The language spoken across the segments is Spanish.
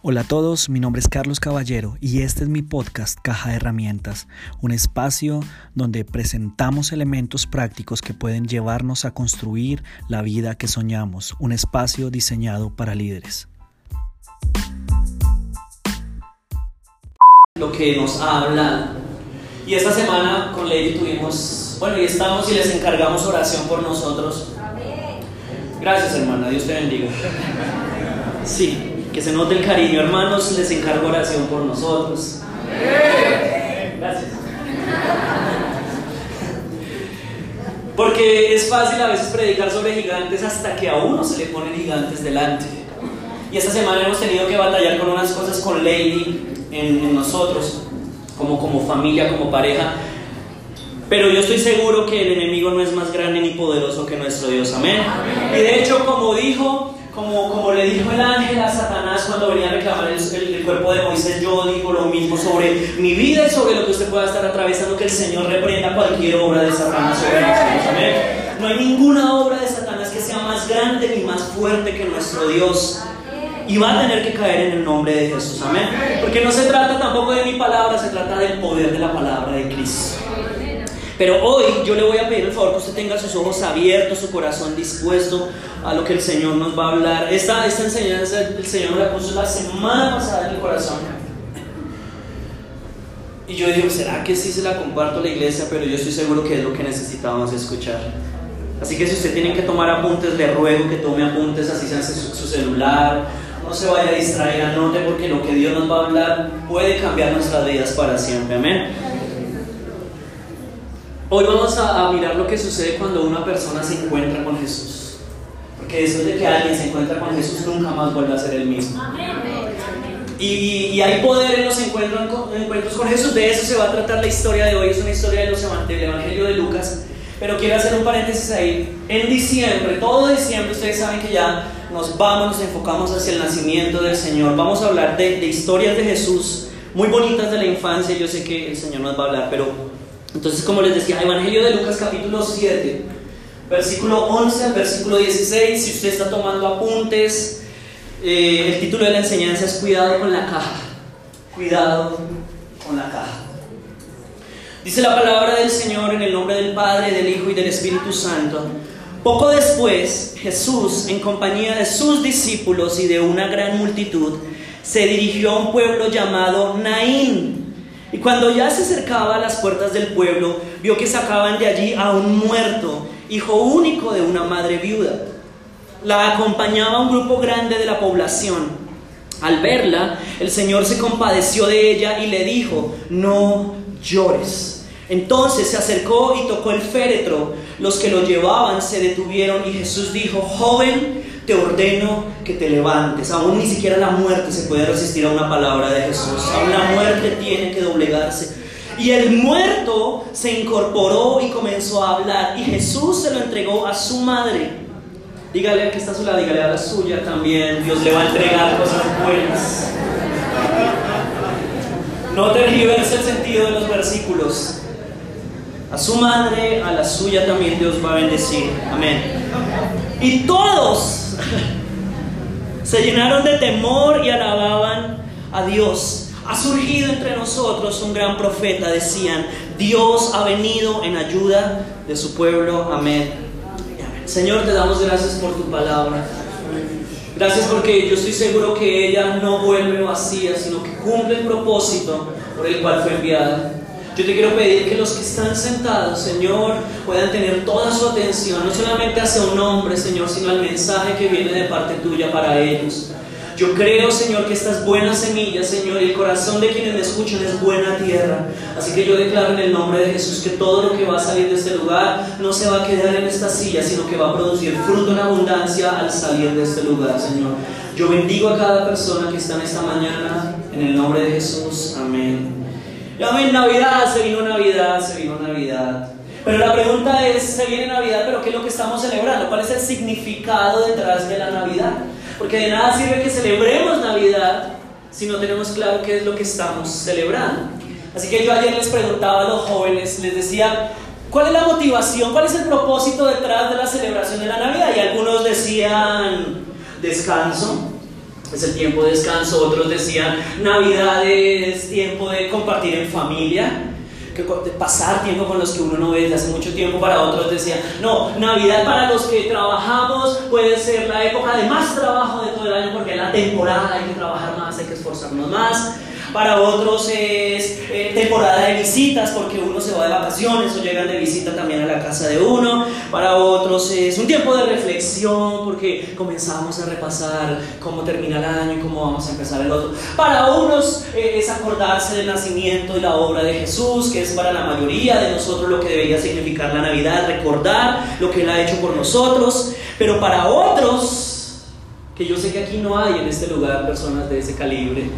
Hola a todos, mi nombre es Carlos Caballero y este es mi podcast Caja de Herramientas, un espacio donde presentamos elementos prácticos que pueden llevarnos a construir la vida que soñamos, un espacio diseñado para líderes. Lo que nos ha hablado. Y esta semana con Lady tuvimos, bueno, y estamos y les encargamos oración por nosotros. Gracias hermana, Dios te bendiga. Sí, que se note el cariño, hermanos, les encargo oración por nosotros. Gracias. Porque es fácil a veces predicar sobre gigantes hasta que a uno se le ponen gigantes delante. Y esta semana hemos tenido que batallar con unas cosas con Lady en, nosotros, como, como familia, como pareja. Pero yo estoy seguro que el enemigo no es más grande ni poderoso que nuestro Dios. Amén. Y de hecho, como dijo como, como le dijo el ángel a Satanás cuando venía a reclamar el, cuerpo de Moisés, yo digo lo mismo sobre mi vida y sobre lo que usted pueda estar atravesando, que el Señor reprenda cualquier obra de Satanás sobre nosotros. Amén. No hay ninguna obra de Satanás que sea más grande ni más fuerte que nuestro Dios. Y va a tener que caer en el nombre de Jesús. Amén. Porque no se trata tampoco de mi palabra, se trata del poder de la palabra de Cristo. Pero hoy yo le voy a pedir el favor que usted tenga sus ojos abiertos, su corazón dispuesto a lo que el Señor nos va a hablar. Esta, esta enseñanza el Señor me la puso la semana pasada en el corazón. Y yo digo, ¿será que sí se la comparto a la iglesia? Pero yo estoy seguro que es lo que necesitábamos escuchar. Así que si usted tiene que tomar apuntes, le ruego que tome apuntes, así sea su, su celular. No se vaya a distraer, anote, porque lo que Dios nos va a hablar puede cambiar nuestras vidas para siempre. Amén. Hoy vamos a, mirar lo que sucede cuando una persona se encuentra con Jesús. Porque después de que alguien se encuentra con Jesús, nunca más vuelve a ser el mismo. Y, hay poder en los encuentros, encuentros con Jesús. De eso se va a tratar la historia de hoy. Es una historia de los, del Evangelio de Lucas. Pero quiero hacer un paréntesis ahí. En diciembre, todo diciembre, ustedes saben que ya nos vamos, nos enfocamos hacia el nacimiento del Señor. Vamos a hablar de, de historias de Jesús muy bonitas de la infancia. Yo sé que el Señor nos va a hablar, pero entonces, como les decía, Evangelio de Lucas capítulo 7, versículo 11 al versículo 16, si usted está tomando apuntes, eh, el título de la enseñanza es Cuidado con la caja. Cuidado con la caja. Dice la palabra del Señor en el nombre del Padre, del Hijo y del Espíritu Santo. Poco después, Jesús, en compañía de sus discípulos y de una gran multitud, se dirigió a un pueblo llamado Naín y cuando ya se acercaba a las puertas del pueblo, vio que sacaban de allí a un muerto, hijo único de una madre viuda. La acompañaba un grupo grande de la población. Al verla, el Señor se compadeció de ella y le dijo, no llores. Entonces se acercó y tocó el féretro. Los que lo llevaban se detuvieron y Jesús dijo, joven, te ordeno que te levantes. Aún ni siquiera la muerte se puede resistir a una palabra de Jesús. Aún la muerte tiene que Y el muerto se incorporó y comenzó a hablar. Y Jesús se lo entregó a su madre. Dígale que está a su lado, dígale a la suya también. Dios le va a entregar cosas buenas. No tergiverse el sentido de los versículos. A su madre, a la suya también Dios va a bendecir. Amén. Y todos se llenaron de temor y alababan a Dios. Ha surgido entre nosotros un gran profeta, decían, Dios ha venido en ayuda de su pueblo. Amén. Señor, te damos gracias por tu palabra. Gracias porque yo estoy seguro que ella no vuelve vacía, sino que cumple el propósito por el cual fue enviada. Yo te quiero pedir que los que están sentados, Señor, puedan tener toda su atención, no solamente hacia un hombre, Señor, sino al mensaje que viene de parte tuya para ellos. Yo creo, Señor, que estas buenas semillas, Señor, y el corazón de quienes me escuchan es buena tierra. Así que yo declaro en el nombre de Jesús que todo lo que va a salir de este lugar no se va a quedar en esta silla, sino que va a producir fruto en abundancia al salir de este lugar, Señor. Yo bendigo a cada persona que está en esta mañana, en el nombre de Jesús. Amén. Amén, Navidad, se vino Navidad, se vino Navidad. Pero la pregunta es, se viene Navidad, pero ¿qué es lo que estamos celebrando? ¿Cuál es el significado detrás de la Navidad? Porque de nada sirve que celebremos Navidad si no tenemos claro qué es lo que estamos celebrando. Así que yo ayer les preguntaba a los jóvenes, les decía, ¿cuál es la motivación, cuál es el propósito detrás de la celebración de la Navidad? Y algunos decían descanso, es el tiempo de descanso. Otros decían, Navidad es tiempo de compartir en familia, que pasar tiempo con los que uno no ve desde hace mucho tiempo. Para otros decían, no, Navidad para los que trabajamos puede ser la época de más trabajo de todo el año porque es la temporada, hay que trabajar más, hay que esforzarnos más. Para otros es eh, temporada de visitas porque uno se va de vacaciones o llegan de visita también a la casa de uno. Para otros es un tiempo de reflexión porque comenzamos a repasar cómo termina el año y cómo vamos a empezar el otro. Para unos eh, es acordarse del nacimiento y la obra de Jesús, que es para la mayoría de nosotros lo que debería significar la Navidad, recordar lo que Él ha hecho por nosotros. Pero para otros, que yo sé que aquí no hay en este lugar personas de ese calibre,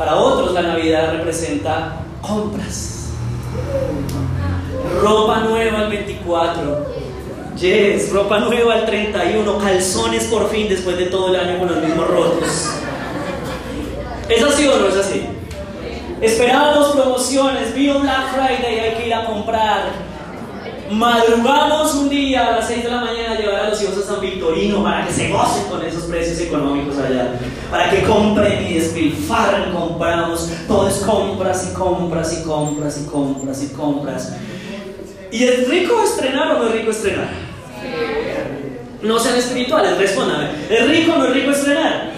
para otros la Navidad representa compras. Ropa nueva el 24. Yes, ropa nueva el 31. Calzones por fin después de todo el año con los mismos rotos. ¿Es así o no es así? Esperábamos promociones, vino Black Friday, hay que ir a comprar madrugamos un día a las 6 de la mañana a llevar a los hijos a San Victorino para que se gocen con esos precios económicos allá, para que compren y despilfarren, compramos, todo es compras y compras y compras y compras y compras. ¿Y es rico estrenar o no es rico estrenar? No sean espirituales, respóndame. ¿Es rico o no es rico estrenar?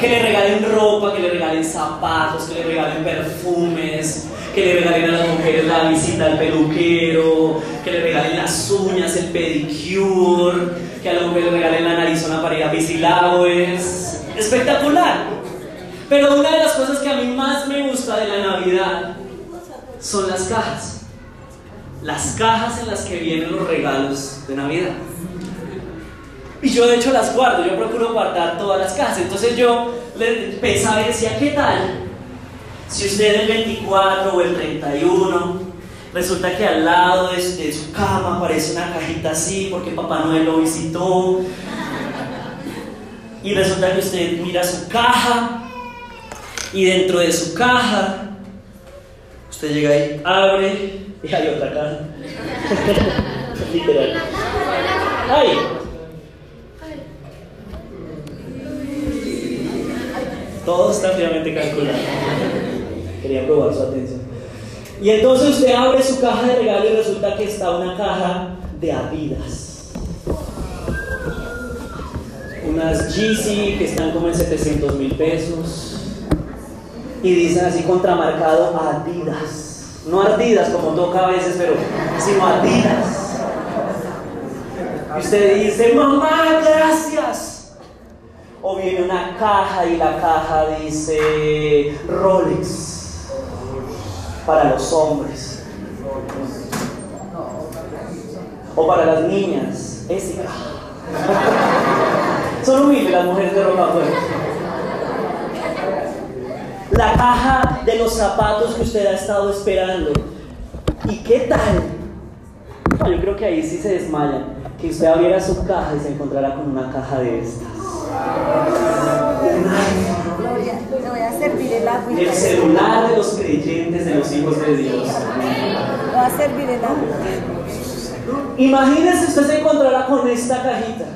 Que le regalen ropa, que le regalen zapatos, que le regalen perfumes, que le regalen a las mujeres la visita al peluquero, que le regalen las uñas, el pedicure, que a la mujer le regalen la narizona para ir a Es Espectacular. Pero una de las cosas que a mí más me gusta de la Navidad son las cajas. Las cajas en las que vienen los regalos de Navidad. Y yo de hecho las guardo, yo procuro guardar todas las cajas. Entonces yo pensaba y decía, ¿qué tal? Si usted el 24 o el 31, resulta que al lado de, su cama aparece una cajita así porque Papá Noel lo visitó. Y resulta que usted mira su caja y dentro de su caja usted llega ahí, abre y hay otra caja. Literal. ¡Ay! Todo está fríamente calculado. Quería probar su atención. Y entonces usted abre su caja de regalo y resulta que está una caja de Adidas. Unas GC que están como en 700 mil pesos. Y dicen así contramarcado Adidas. No Adidas como toca a veces, pero sino Adidas. Y usted dice, mamá, gracias. O viene una caja y la caja dice Rolex para los hombres. O para las niñas. Son humildes las mujeres de ropa La caja de los zapatos que usted ha estado esperando. ¿Y qué tal? yo creo que ahí sí se desmayan. Que usted abriera su caja y se encontrara con una caja de estas. El celular de los creyentes, de los hijos de Dios. Va a servir el Imagínese usted se encontrará con esta cajita.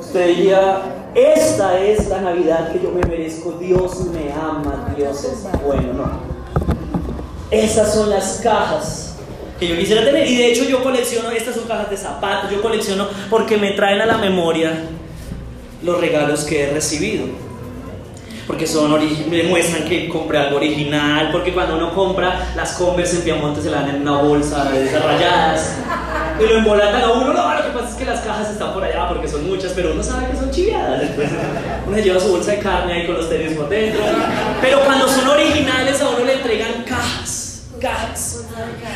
Usted diría, esta es la Navidad que yo me merezco. Dios me ama, Dios es bueno. No. Esas son las cajas que yo quisiera tener. Y de hecho yo colecciono, estas son cajas de zapatos, yo colecciono porque me traen a la memoria los regalos que he recibido porque son demuestran que compré algo original, porque cuando uno compra las Converse en Piamonte se la dan en una bolsa de desarrolladas y lo embolatan a uno, no, lo que pasa es que las cajas están por allá porque son muchas, pero uno sabe que son chiviadas, uno se lleva su bolsa de carne ahí con los tenis por dentro, pero cuando son originales a uno le entregan cajas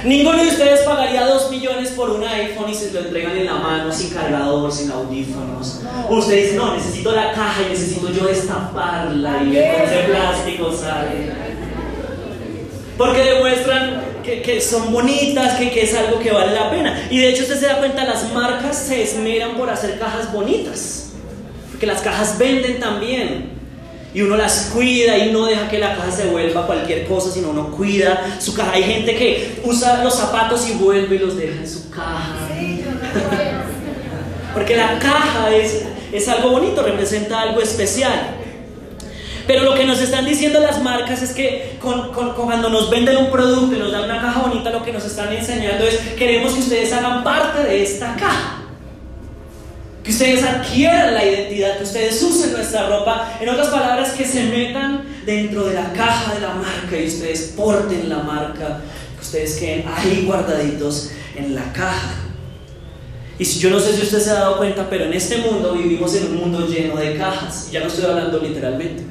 Ninguno de ustedes pagaría 2 millones por un iPhone y se lo entregan en la mano sin cargador, sin audífonos. Usted dice, no, necesito la caja y necesito yo destaparla y ese plástico sale. Porque demuestran que, son bonitas, que, que es algo que vale la pena. Y de hecho usted se da cuenta, las marcas se esmeran por hacer cajas bonitas. Porque las cajas venden también y uno las cuida y no deja que la caja se vuelva cualquier cosa, sino uno cuida su caja. Hay gente que usa los zapatos y vuelve y los deja en su caja. Porque la caja es, es algo bonito, representa algo especial. Pero lo que nos están diciendo las marcas es que cuando nos venden un producto y nos dan una caja bonita, lo que nos están enseñando es queremos que ustedes hagan parte de esta caja. Que ustedes adquieran la identidad, que ustedes usen nuestra ropa. En otras palabras, que se metan dentro de la caja de la marca y ustedes porten la marca. Que ustedes queden ahí guardaditos en la caja. Y yo no sé si usted se ha dado cuenta, pero en este mundo vivimos en un mundo lleno de cajas. Ya no estoy hablando literalmente.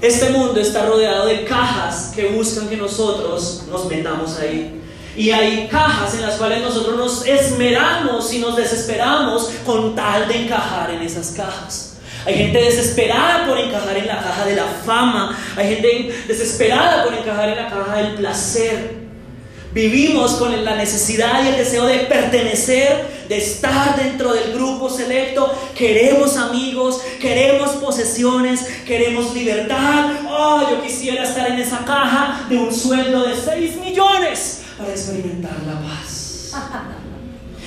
Este mundo está rodeado de cajas que buscan que nosotros nos metamos ahí. Y hay cajas en las cuales nosotros nos esmeramos y nos desesperamos con tal de encajar en esas cajas. Hay gente desesperada por encajar en la caja de la fama. Hay gente desesperada por encajar en la caja del placer. Vivimos con la necesidad y el deseo de pertenecer, de estar dentro del grupo selecto. Queremos amigos, queremos posesiones, queremos libertad. Oh, yo quisiera estar en esa caja de un sueldo de 6 millones para experimentar la paz.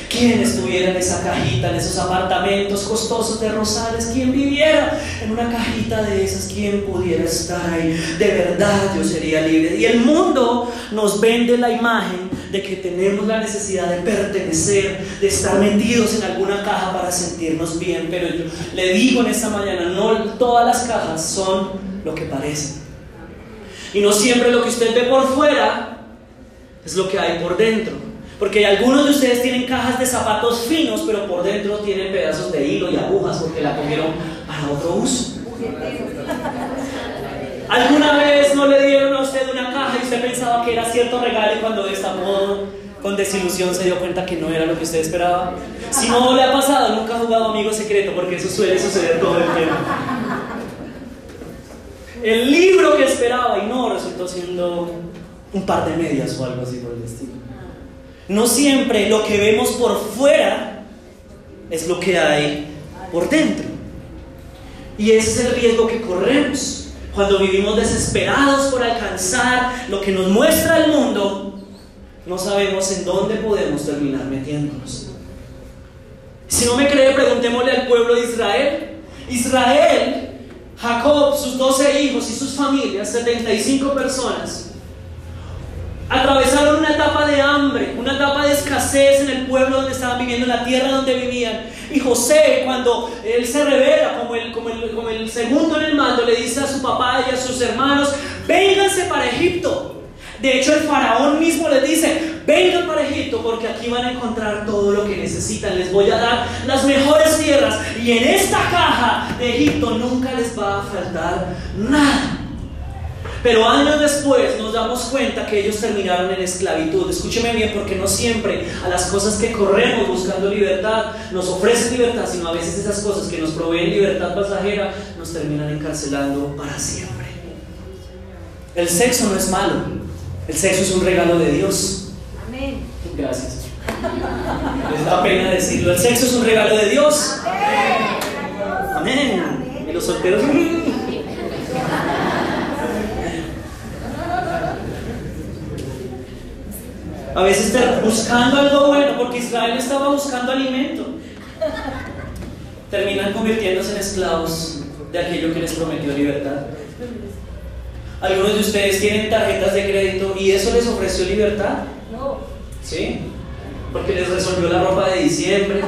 ¿Quién estuviera en esa cajita, en esos apartamentos costosos de Rosales? ¿Quién viviera en una cajita de esas? ¿Quién pudiera estar ahí? De verdad yo sería libre. Y el mundo nos vende la imagen de que tenemos la necesidad de pertenecer, de estar metidos en alguna caja para sentirnos bien. Pero yo le digo en esta mañana, no todas las cajas son lo que parecen. Y no siempre lo que usted ve por fuera es lo que hay por dentro. Porque algunos de ustedes tienen cajas de zapatos finos, pero por dentro tienen pedazos de hilo y agujas porque la cogieron para otro uso. ¿Alguna vez no le dieron a usted una caja y usted pensaba que era cierto regalo y cuando destapó con desilusión se dio cuenta que no era lo que usted esperaba? Si no le ha pasado, nunca ha jugado amigo secreto porque eso suele suceder todo el tiempo. El libro que esperaba y no resultó siendo un par de medias o algo así por el estilo. No siempre lo que vemos por fuera es lo que hay por dentro. Y ese es el riesgo que corremos. Cuando vivimos desesperados por alcanzar lo que nos muestra el mundo, no sabemos en dónde podemos terminar metiéndonos. Si no me cree, preguntémosle al pueblo de Israel. Israel, Jacob, sus doce hijos y sus familias, 75 personas, Atravesaron una etapa de hambre, una etapa de escasez en el pueblo donde estaban viviendo, en la tierra donde vivían. Y José, cuando él se revela como el, segundo en el mando, le dice a su papá y a sus hermanos, vénganse para Egipto. De hecho, el faraón mismo les dice, vengan para Egipto porque aquí van a encontrar todo lo que necesitan. Les voy a dar las mejores tierras y en esta caja de Egipto nunca les va a faltar nada. Pero años después nos damos cuenta que ellos terminaron en esclavitud. Escúcheme bien, porque no siempre a las cosas que corremos buscando libertad nos ofrecen libertad, sino a veces esas cosas que nos proveen libertad pasajera nos terminan encarcelando para siempre. El sexo no es malo, el sexo es un regalo de Dios. Amén. Gracias. Les da pena decirlo. El sexo es un regalo de Dios. Amén. Amén. Y los solteros. A veces buscando algo bueno, porque Israel estaba buscando alimento. Terminan convirtiéndose en esclavos de aquello que les prometió libertad. Algunos de ustedes tienen tarjetas de crédito y eso les ofreció libertad. No. ¿Sí? Porque les resolvió la ropa de diciembre.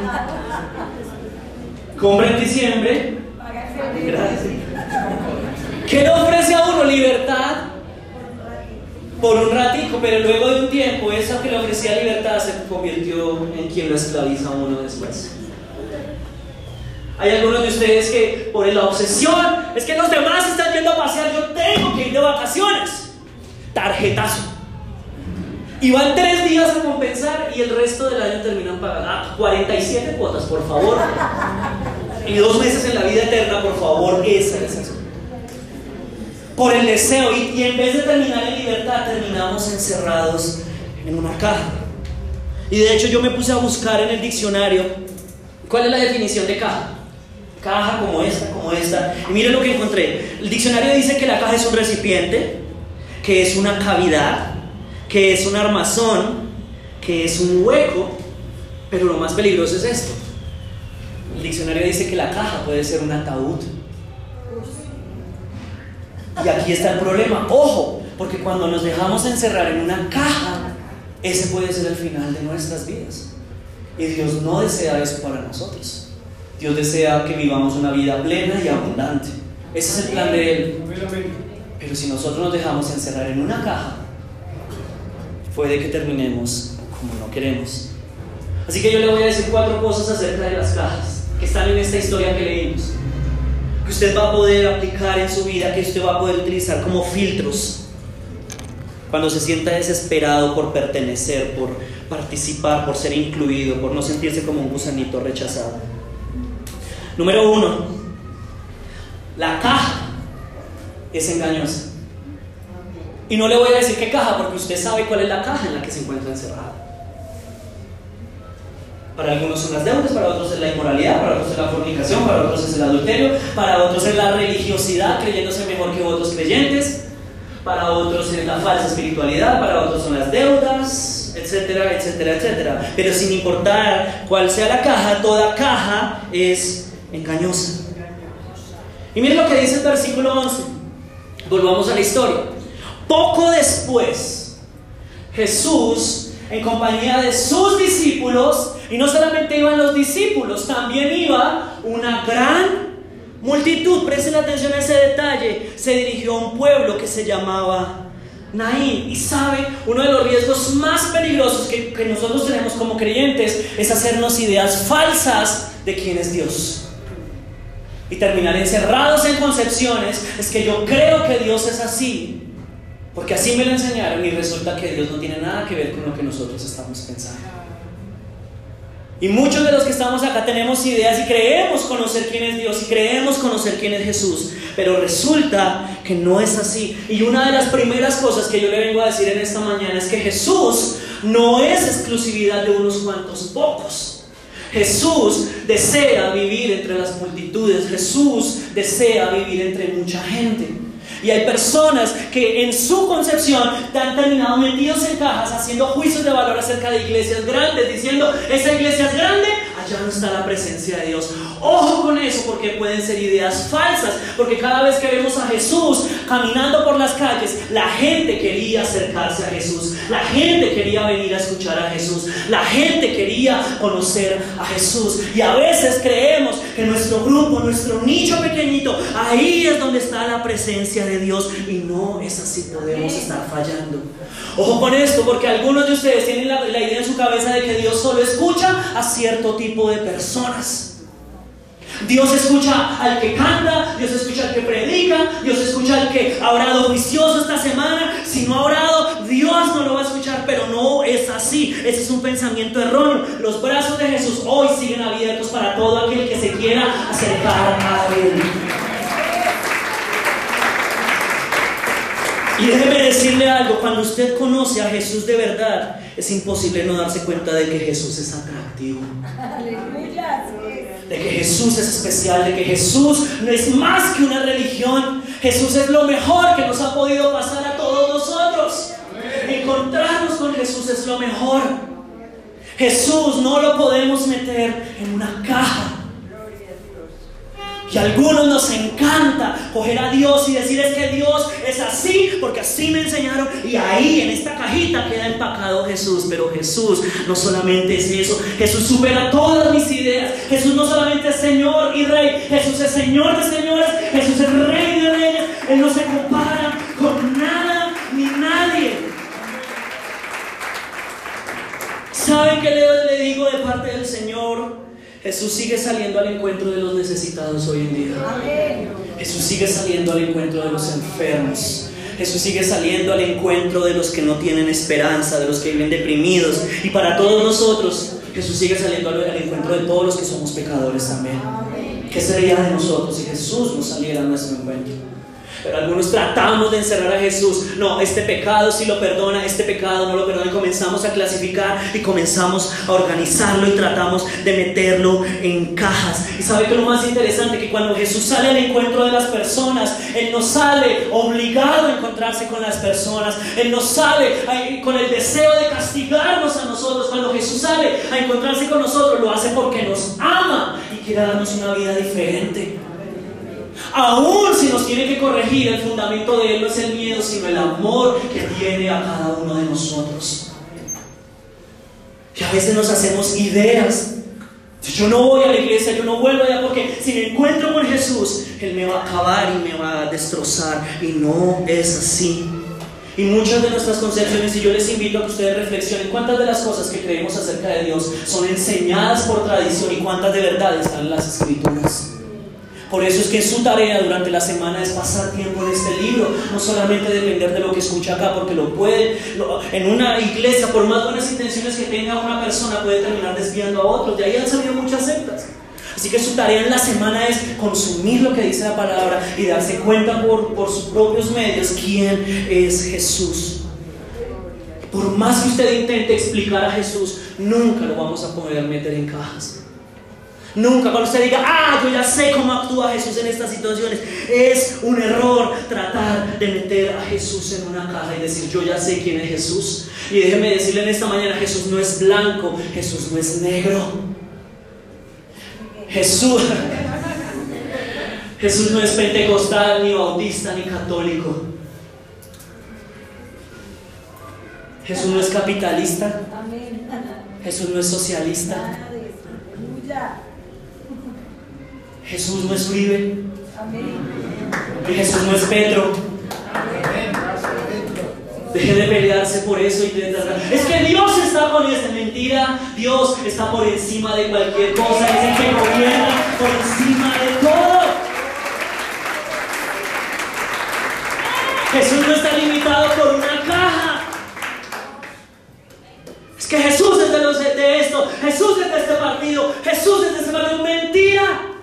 Compra en diciembre. Gracias. ¿Qué le ofrece a uno? Libertad por un ratico, pero luego de un tiempo, eso que le ofrecía libertad se convirtió en quien lo esclaviza uno después. Hay algunos de ustedes que por la obsesión, es que los demás están yendo a pasear, yo tengo que ir de vacaciones. Tarjetazo. Y van tres días a compensar y el resto del año terminan pagando. Ah, 47 cuotas, por favor. Y dos meses en la vida eterna, por favor, esa es eso por el deseo y, en vez de terminar en libertad terminamos encerrados en una caja. Y de hecho yo me puse a buscar en el diccionario cuál es la definición de caja. Caja como esta, como esta. Y miren lo que encontré. El diccionario dice que la caja es un recipiente, que es una cavidad, que es un armazón, que es un hueco, pero lo más peligroso es esto. El diccionario dice que la caja puede ser un ataúd. Y aquí está el problema. Ojo, porque cuando nos dejamos encerrar en una caja, ese puede ser el final de nuestras vidas. Y Dios no desea eso para nosotros. Dios desea que vivamos una vida plena y abundante. Ese es el plan de Él. Pero si nosotros nos dejamos encerrar en una caja, puede que terminemos como no queremos. Así que yo le voy a decir cuatro cosas acerca de las cajas que están en esta historia que leímos. Que usted va a poder aplicar en su vida, que usted va a poder utilizar como filtros cuando se sienta desesperado por pertenecer, por participar, por ser incluido, por no sentirse como un gusanito rechazado. Número uno, la caja es engañosa. Y no le voy a decir qué caja, porque usted sabe cuál es la caja en la que se encuentra encerrado. Para algunos son las deudas, para otros es la inmoralidad, para otros es la fornicación, para otros es el adulterio, para otros es la religiosidad, creyéndose mejor que otros creyentes, para otros es la falsa espiritualidad, para otros son las deudas, etcétera, etcétera, etcétera. Pero sin importar cuál sea la caja, toda caja es engañosa. Y miren lo que dice el versículo 11. Volvamos a la historia. Poco después, Jesús, en compañía de sus discípulos, y no solamente iban los discípulos, también iba una gran multitud, presten atención a ese detalle, se dirigió a un pueblo que se llamaba Naín. Y sabe, uno de los riesgos más peligrosos que, que nosotros tenemos como creyentes es hacernos ideas falsas de quién es Dios y terminar encerrados en concepciones es que yo creo que Dios es así, porque así me lo enseñaron y resulta que Dios no tiene nada que ver con lo que nosotros estamos pensando. Y muchos de los que estamos acá tenemos ideas y creemos conocer quién es Dios y creemos conocer quién es Jesús, pero resulta que no es así. Y una de las primeras cosas que yo le vengo a decir en esta mañana es que Jesús no es exclusividad de unos cuantos pocos. Jesús desea vivir entre las multitudes, Jesús desea vivir entre mucha gente. Y hay personas que en su concepción han terminado metidos en cajas haciendo juicios de valor acerca de iglesias grandes, diciendo, esa iglesia es grande, allá no está la presencia de Dios. Ojo con eso porque pueden ser ideas falsas, porque cada vez que vemos a Jesús caminando por las calles, la gente quería acercarse a Jesús, la gente quería venir a escuchar a Jesús, la gente quería conocer a Jesús. Y a veces creemos que nuestro grupo, nuestro nicho pequeñito, ahí es donde está la presencia de Dios y no es así, podemos estar fallando. Ojo con esto, porque algunos de ustedes tienen la, la idea en su cabeza de que Dios solo escucha a cierto tipo de personas. Dios escucha al que canta, Dios escucha al que predica, Dios escucha al que ha orado juicioso esta semana. Si no ha orado, Dios no lo va a escuchar, pero no es así. Ese es un pensamiento erróneo. Los brazos de Jesús hoy siguen abiertos para todo aquel que se quiera acercar a Él. Y déjeme decirle algo, cuando usted conoce a Jesús de verdad, es imposible no darse cuenta de que Jesús es atractivo. De que Jesús es especial, de que Jesús no es más que una religión. Jesús es lo mejor que nos ha podido pasar a todos nosotros. Encontrarnos con Jesús es lo mejor. Jesús no lo podemos meter en una caja. Y a algunos nos encanta coger a Dios y decir es que Dios es así, porque así me enseñaron. Y ahí en esta cajita queda empacado Jesús. Pero Jesús no solamente es eso, Jesús supera todas mis ideas. Jesús no solamente es Señor y Rey, Jesús es Señor de señores, Jesús es Rey de reyes. Él no se compara con nada ni nadie. ¿Saben qué le digo de parte del Señor? Jesús sigue saliendo al encuentro de los necesitados hoy en día. Jesús sigue saliendo al encuentro de los enfermos. Jesús sigue saliendo al encuentro de los que no tienen esperanza, de los que viven deprimidos. Y para todos nosotros, Jesús sigue saliendo al, encuentro de todos los que somos pecadores también. ¿Qué sería de nosotros si Jesús nos saliera a nuestro encuentro? Pero algunos tratamos de encerrar a Jesús. No, este pecado sí lo perdona, este pecado no lo perdona. Y comenzamos a clasificar y comenzamos a organizarlo y tratamos de meterlo en cajas. Y sabe que lo más interesante que cuando Jesús sale al encuentro de las personas, Él no sale obligado a encontrarse con las personas. Él no sale con el deseo de castigarnos a nosotros. Cuando Jesús sale a encontrarse con nosotros, lo hace porque nos ama y quiere darnos una vida diferente. Aún si nos tiene que corregir, el fundamento de Él no es el miedo, sino el amor que tiene a cada uno de nosotros. Que a veces nos hacemos ideas. Yo no voy a la iglesia, yo no vuelvo allá porque si me encuentro con Jesús, Él me va a acabar y me va a destrozar. Y no es así. Y muchas de nuestras concepciones, y yo les invito a que ustedes reflexionen cuántas de las cosas que creemos acerca de Dios son enseñadas por tradición y cuántas de verdad están en las escrituras. Por eso es que su tarea durante la semana es pasar tiempo en este libro, no solamente depender de lo que escucha acá, porque lo puede, en una iglesia, por más buenas intenciones que tenga una persona, puede terminar desviando a otros. De ahí han salido muchas sectas. Así que su tarea en la semana es consumir lo que dice la palabra y darse cuenta por, por sus propios medios quién es Jesús. Por más que usted intente explicar a Jesús, nunca lo vamos a poder meter en cajas. Nunca cuando usted diga, ah, yo ya sé cómo actúa Jesús en estas situaciones. Es un error tratar de meter a Jesús en una caja y decir, yo ya sé quién es Jesús. Y déjeme decirle en esta mañana, Jesús no es blanco, Jesús no es negro. Jesús, Jesús no es pentecostal, ni bautista, ni católico. Jesús no es capitalista. Jesús no es socialista. Jesús no es Uribe. Jesús no es Pedro. Deje de pelearse por eso y Es que Dios está con esta mentira. Dios está por encima de cualquier cosa. Es el que gobierna por encima de todo. Jesús no está limitado por una caja. Es que Jesús es de, los, de esto. Jesús es de este partido. Jesús es de este partido. Mentira.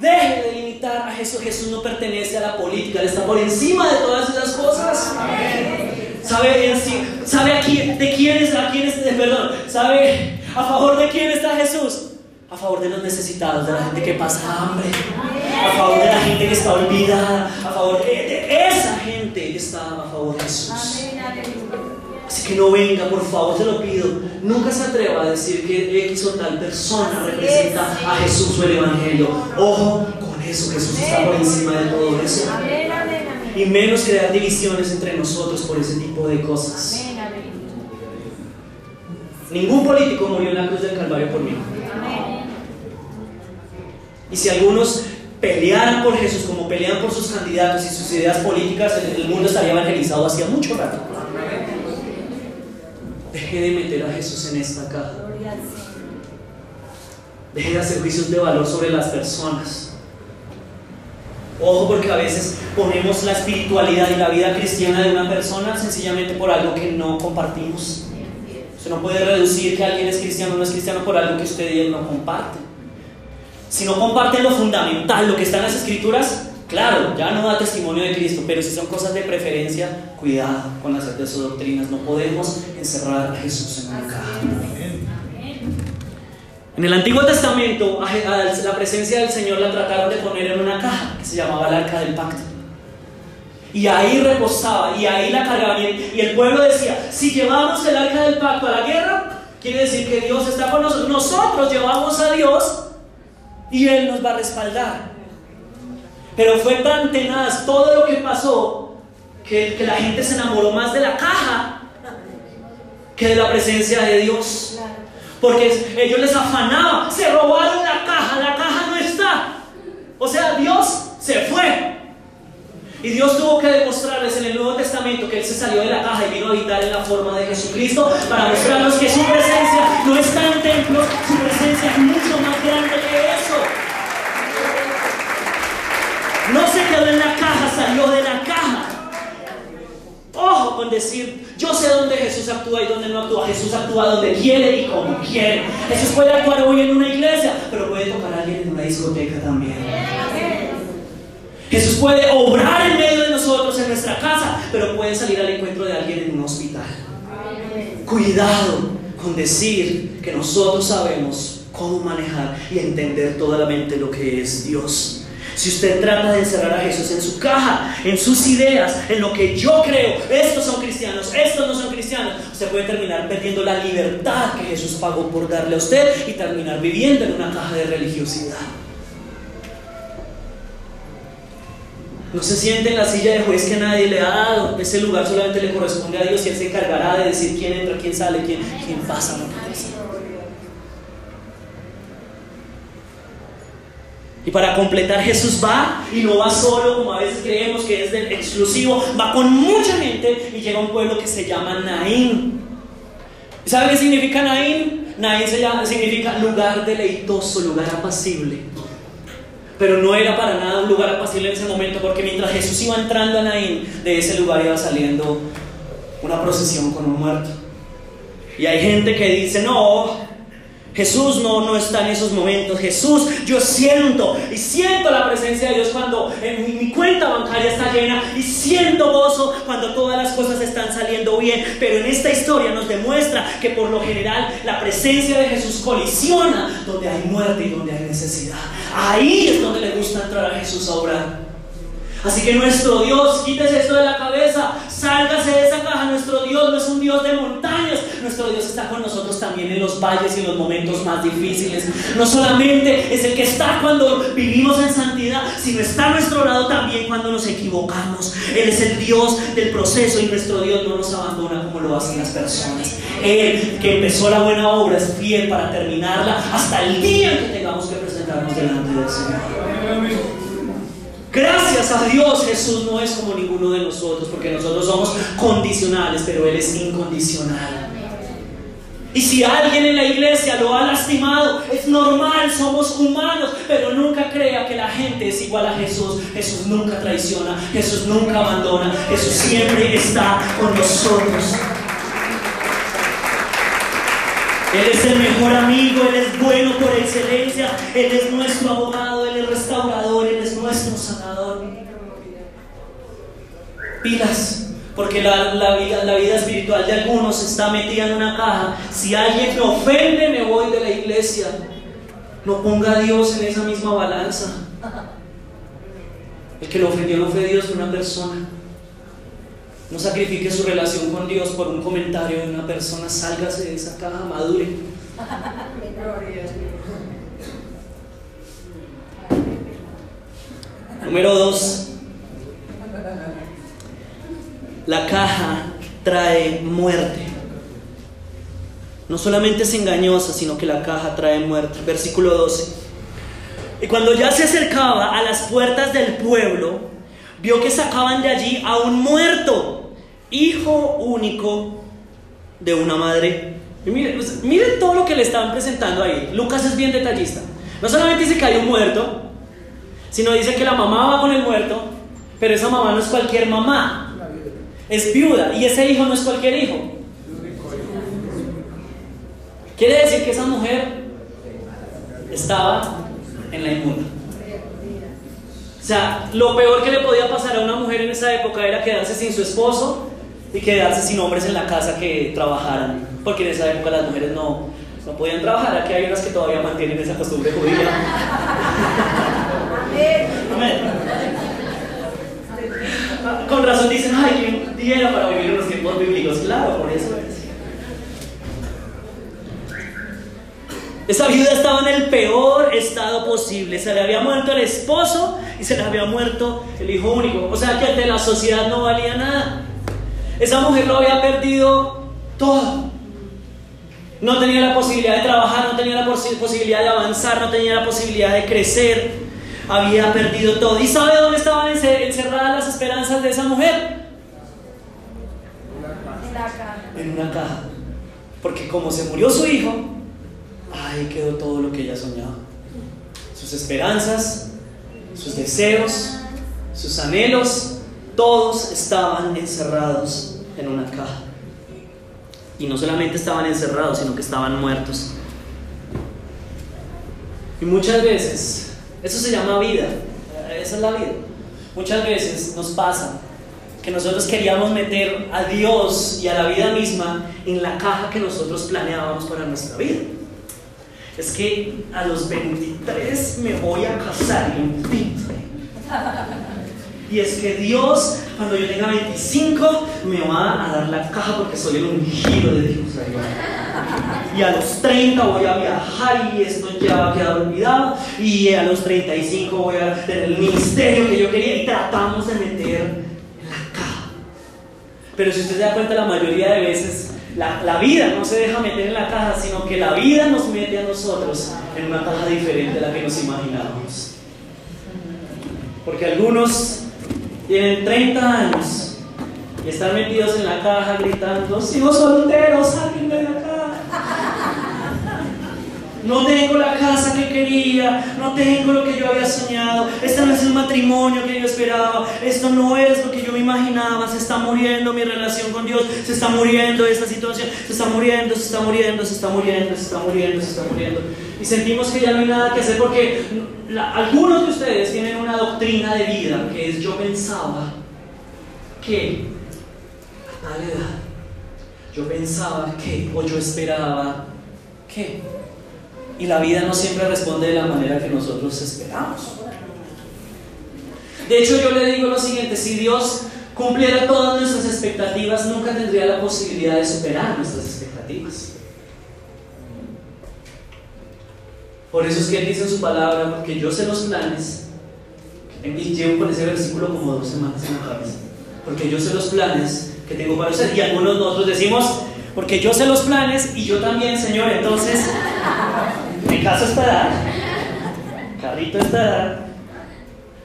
Deje de limitar a Jesús. Jesús no pertenece a la política, Él está por encima de todas esas cosas. ¿Sabe, ¿Sabe a quién, de quién es, a quién es, perdón, sabe a favor de quién está Jesús? A favor de los necesitados, de la gente que pasa hambre, a favor de la gente que está olvidada, a favor de, esa gente está a favor de Jesús. Así que no venga, por favor, te lo pido. Nunca se atreva a decir que X o tal persona representa a Jesús o el Evangelio. Ojo con eso, Jesús está por encima de todo eso. Y menos crear divisiones entre nosotros por ese tipo de cosas. Ningún político murió en la cruz del Calvario por mí. Y si algunos pelearan por Jesús como pelean por sus candidatos y sus ideas políticas, el mundo estaría evangelizado hacía mucho rato. Deje de meter a Jesús en esta caja. Deje de hacer juicios de valor sobre las personas. Ojo porque a veces ponemos la espiritualidad y la vida cristiana de una persona sencillamente por algo que no compartimos. Usted no puede reducir que alguien es cristiano o no es cristiano por algo que usted y él no comparten. Si no comparten lo fundamental, lo que está en las escrituras, Claro, ya no da testimonio de Cristo, pero si son cosas de preferencia, cuidado con las de sus doctrinas. No podemos encerrar a Jesús en una caja. En el Antiguo Testamento, la presencia del Señor la trataron de poner en una caja que se llamaba el Arca del Pacto. Y ahí reposaba, y ahí la cargaban. Y el pueblo decía: Si llevamos el Arca del Pacto a la guerra, quiere decir que Dios está con nosotros. Nosotros llevamos a Dios y Él nos va a respaldar. Pero fue tan tenaz todo lo que pasó que, la gente se enamoró más de la caja que de la presencia de Dios. Porque ellos les afanaban, se robaron la caja, la caja no está. O sea, Dios se fue. Y Dios tuvo que demostrarles en el Nuevo Testamento que Él se salió de la caja y vino a habitar en la forma de Jesucristo para mostrarnos que su presencia no está en templos, su presencia es mucho más grande que eso. En la caja, salió de la caja. Ojo con decir, yo sé dónde Jesús actúa y dónde no actúa. Jesús actúa donde quiere y como quiere. Jesús puede actuar hoy en una iglesia, pero puede tocar a alguien en una discoteca también. Jesús puede obrar en medio de nosotros en nuestra casa, pero puede salir al encuentro de alguien en un hospital. Cuidado con decir que nosotros sabemos cómo manejar y entender totalmente lo que es Dios. Si usted trata de encerrar a Jesús en su caja, en sus ideas, en lo que yo creo, estos son cristianos, estos no son cristianos, usted puede terminar perdiendo la libertad que Jesús pagó por darle a usted y terminar viviendo en una caja de religiosidad. No se siente en la silla de juez que nadie le ha dado. Ese lugar solamente le corresponde a Dios y Él se encargará de decir quién entra, quién sale, quién, quién pasa, no pasa. Y para completar Jesús va y no va solo como a veces creemos que es del exclusivo, va con mucha gente y llega a un pueblo que se llama Naín. ¿Sabe qué significa Naín? Naín significa lugar deleitoso, lugar apacible. Pero no era para nada un lugar apacible en ese momento porque mientras Jesús iba entrando a Naín, de ese lugar iba saliendo una procesión con un muerto. Y hay gente que dice, no, Jesús no, no está en esos momentos. Jesús, yo siento y siento la presencia de Dios cuando en mi, cuenta bancaria está llena y siento gozo cuando todas las cosas están saliendo bien. Pero en esta historia nos demuestra que por lo general la presencia de Jesús colisiona donde hay muerte y donde hay necesidad. Ahí es donde le gusta entrar a Jesús a orar. Así que nuestro Dios, quítese esto de la cabeza, sálgase de esa caja. Nuestro Dios no es un Dios de montañas, nuestro Dios está con nosotros también en los valles y en los momentos más difíciles. No solamente es el que está cuando vivimos en santidad, sino está a nuestro lado también cuando nos equivocamos. Él es el Dios del proceso y nuestro Dios no nos abandona como lo hacen las personas. Él que empezó la buena obra es fiel para terminarla hasta el día en que tengamos que presentarnos delante del Señor. Gracias a Dios Jesús no es como ninguno de nosotros, porque nosotros somos condicionales, pero Él es incondicional. Y si alguien en la iglesia lo ha lastimado, es normal, somos humanos, pero nunca crea que la gente es igual a Jesús. Jesús nunca traiciona, Jesús nunca abandona, Jesús siempre está con nosotros. Él es el mejor amigo, Él es bueno por excelencia, Él es nuestro abogado, Él es restaurador, nuestro sanador. Pilas, porque la, vida, la vida espiritual de algunos está metida en una caja. Si alguien me ofende, me voy de la iglesia. No ponga a Dios en esa misma balanza. El que lo ofendió no fue Dios, fue una persona. No sacrifique su relación con Dios por un comentario de una persona. Sálgase de esa caja, madure. Número dos. La caja trae muerte. No solamente es engañosa, sino que la caja trae muerte. Versículo 12. Y cuando ya se acercaba a las puertas del pueblo, vio que sacaban de allí a un muerto hijo único de una madre. Y miren, pues, todo lo que le estaban presentando ahí. Lucas es bien detallista. No solamente dice que hay un muerto, sino dice que la mamá va con el muerto, pero esa mamá no es cualquier mamá. Es viuda y ese hijo no es cualquier hijo. Quiere decir que esa mujer estaba en la inmunda. O sea, lo peor que le podía pasar a una mujer en esa época era quedarse sin su esposo y quedarse sin hombres en la casa que trabajaran, porque en esa época las mujeres no, no podían trabajar. Aquí hay unas que todavía mantienen esa costumbre judía. Con razón dicen, ay, ¿quién diera para vivir en los tiempos bíblicos? Claro, por eso es. Esa viuda estaba en el peor estado posible. Se le había muerto el esposo y se le había muerto el hijo único. O sea que ante la sociedad no valía nada. Esa mujer lo había perdido todo. No tenía la posibilidad de trabajar, no tenía la posibilidad de avanzar, no tenía la posibilidad de crecer. Había perdido todo. ¿Y sabe dónde estaban encerradas las esperanzas de esa mujer? En una caja. Porque como se murió su hijo, ahí quedó todo lo que ella soñaba. Sus esperanzas, sus deseos, sus anhelos, todos estaban encerrados en una caja. Y no solamente estaban encerrados, sino que estaban muertos. Y muchas veces, eso se llama vida, esa es la vida. Muchas veces nos pasa que nosotros queríamos meter a Dios y a la vida misma en la caja que nosotros planeábamos para nuestra vida. Es que a los 23 me voy a casar y Y es que Dios, cuando yo tenga 25, me va a dar la caja porque soy el ungido de Dios. Y a los 30 voy a viajar y esto ya va a quedar olvidado. Y a los 35 voy a tener el ministerio que yo quería. Y tratamos de meter la caja. Pero si usted se da cuenta, la mayoría de veces la, la, vida no se deja meter en la caja, sino que la vida nos mete a nosotros en una caja diferente a la que nos imaginábamos. Porque algunos tienen 30 años y están metidos en la caja gritando, sigo soltero, sáquenme de acá. No tengo la casa que quería, no tengo lo que yo había soñado, este no es el matrimonio que yo esperaba, esto no es lo que yo me imaginaba, se está muriendo mi relación con Dios, se está muriendo esta situación, se está muriendo, se está muriendo, se está muriendo, se está muriendo, se está muriendo. Y sentimos que ya no hay nada que hacer porque algunos de ustedes tienen una doctrina de vida que es yo pensaba que a tal edad, yo pensaba que, o yo esperaba que y la vida no siempre responde de la manera que nosotros esperamos. De hecho, yo le digo lo siguiente, si Dios cumpliera todas nuestras expectativas, nunca tendría la posibilidad de superar nuestras expectativas. Por eso es que Él dice en su palabra, porque yo sé los planes, y llevo con ese versículo como dos semanas en la cabeza, porque yo sé los planes que tengo para usted, y algunos de nosotros decimos, porque yo sé los planes y yo también, Señor, entonces está dar, carrito está dar.